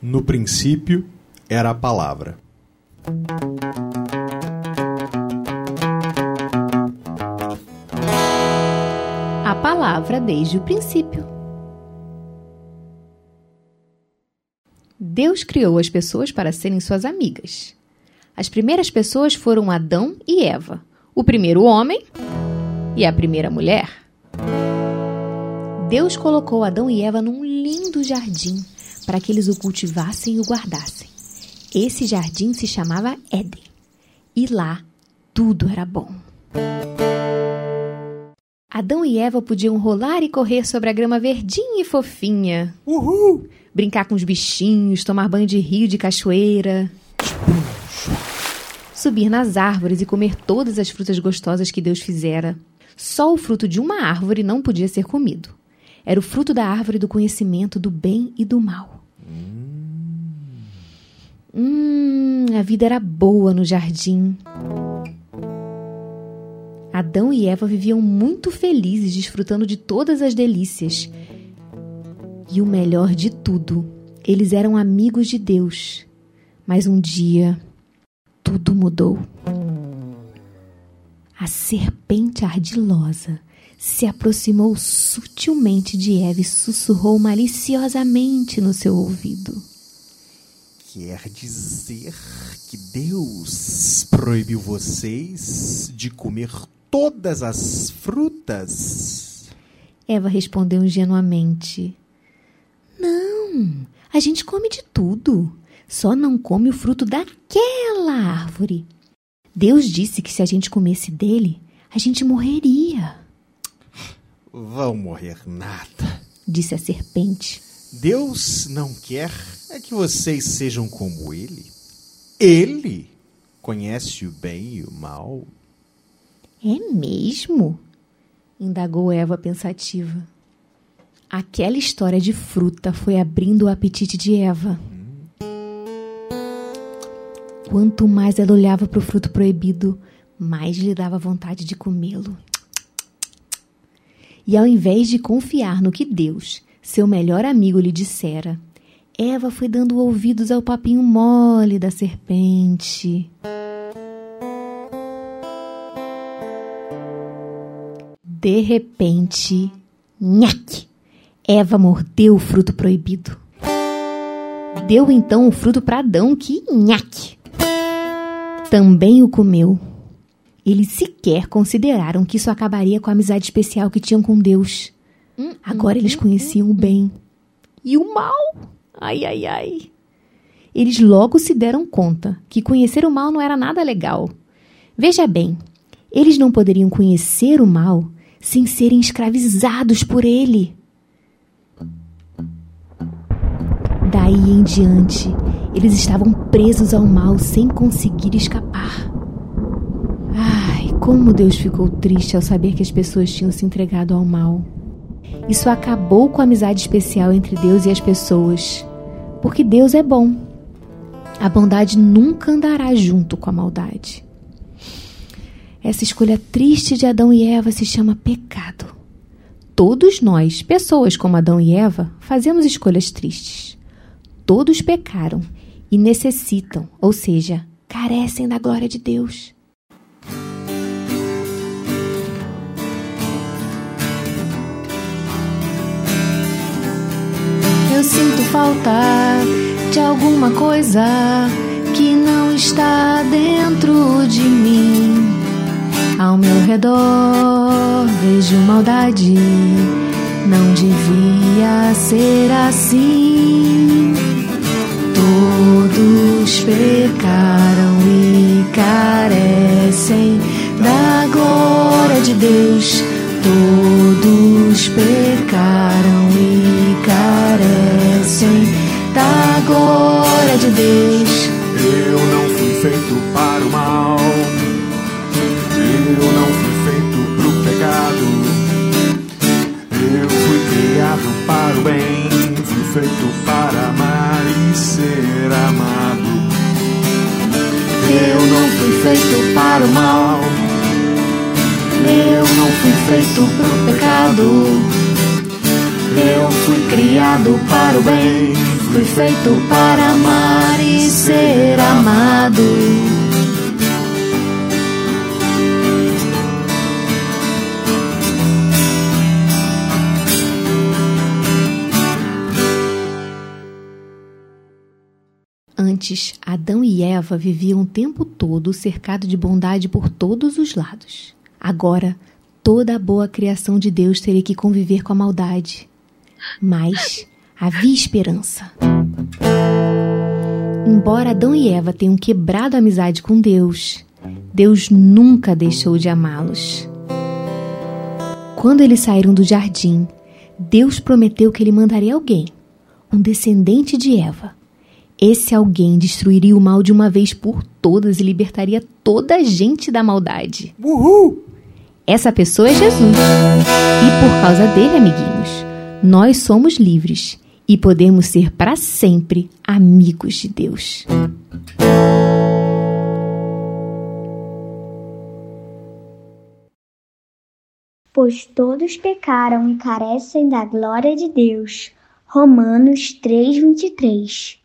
No princípio era a palavra. A palavra desde o princípio. Deus criou as pessoas para serem suas amigas. As primeiras pessoas foram Adão e Eva, o primeiro homem e a primeira mulher. Deus colocou Adão e Eva num lindo jardim para que eles o cultivassem e o guardassem. Esse jardim se chamava Éden. E lá tudo era bom. Adão e Eva podiam rolar e correr sobre a grama verdinha e fofinha. Uhul! Brincar com os bichinhos, tomar banho de rio de cachoeira. Subir nas árvores e comer todas as frutas gostosas que Deus fizera. Só o fruto de uma árvore não podia ser comido. Era o fruto da árvore do conhecimento do bem e do mal. Hum, a vida era boa no jardim. Adão e Eva viviam muito felizes, desfrutando de todas as delícias. E o melhor de tudo, eles eram amigos de Deus. Mas um dia, tudo mudou. A serpente ardilosa se aproximou sutilmente de Eva e sussurrou maliciosamente no seu ouvido. Quer dizer que Deus proibiu vocês de comer todas as frutas? Eva respondeu ingenuamente: Não, a gente come de tudo. Só não come o fruto daquela árvore. Deus disse que se a gente comesse dele, a gente morreria. Vão morrer nada, disse a serpente. Deus não quer é que vocês sejam como ele. Ele conhece o bem e o mal. É mesmo? indagou Eva pensativa. Aquela história de fruta foi abrindo o apetite de Eva. Quanto mais ela olhava para o fruto proibido, mais lhe dava vontade de comê-lo. E ao invés de confiar no que Deus, seu melhor amigo, lhe dissera, Eva foi dando ouvidos ao papinho mole da serpente. De repente, nhaque! Eva mordeu o fruto proibido. Deu então o fruto para Adão, que nhaque! Também o comeu. Eles sequer consideraram que isso acabaria com a amizade especial que tinham com Deus. Agora eles conheciam o bem e o mal. Ai, ai, ai. Eles logo se deram conta que conhecer o mal não era nada legal. Veja bem, eles não poderiam conhecer o mal sem serem escravizados por ele. Daí em diante, eles estavam presos ao mal sem conseguir escapar. Ai, como Deus ficou triste ao saber que as pessoas tinham se entregado ao mal. Isso acabou com a amizade especial entre Deus e as pessoas, porque Deus é bom. A bondade nunca andará junto com a maldade. Essa escolha triste de Adão e Eva se chama pecado. Todos nós, pessoas como Adão e Eva, fazemos escolhas tristes. Todos pecaram e necessitam, ou seja, carecem da glória de Deus. Eu sinto falta de alguma coisa que não está dentro de mim. Ao meu redor vejo maldade, não devia ser assim. Todos pecaram e carecem da glória de Deus. Feito para amar e ser amado. Eu não fui feito para o mal. Eu não fui feito para o pecado. Eu fui criado para o bem. Fui feito para amar e ser amado. Antes, Adão e Eva viviam o tempo todo cercado de bondade por todos os lados. Agora, toda a boa criação de Deus teria que conviver com a maldade. Mas havia esperança. Embora Adão e Eva tenham quebrado a amizade com Deus, Deus nunca deixou de amá-los. Quando eles saíram do jardim, Deus prometeu que ele mandaria alguém, um descendente de Eva. Esse alguém destruiria o mal de uma vez por todas e libertaria toda a gente da maldade. Uhul! Essa pessoa é Jesus. E por causa dele, amiguinhos, nós somos livres e podemos ser para sempre amigos de Deus. Pois todos pecaram e carecem da glória de Deus. Romanos 3:23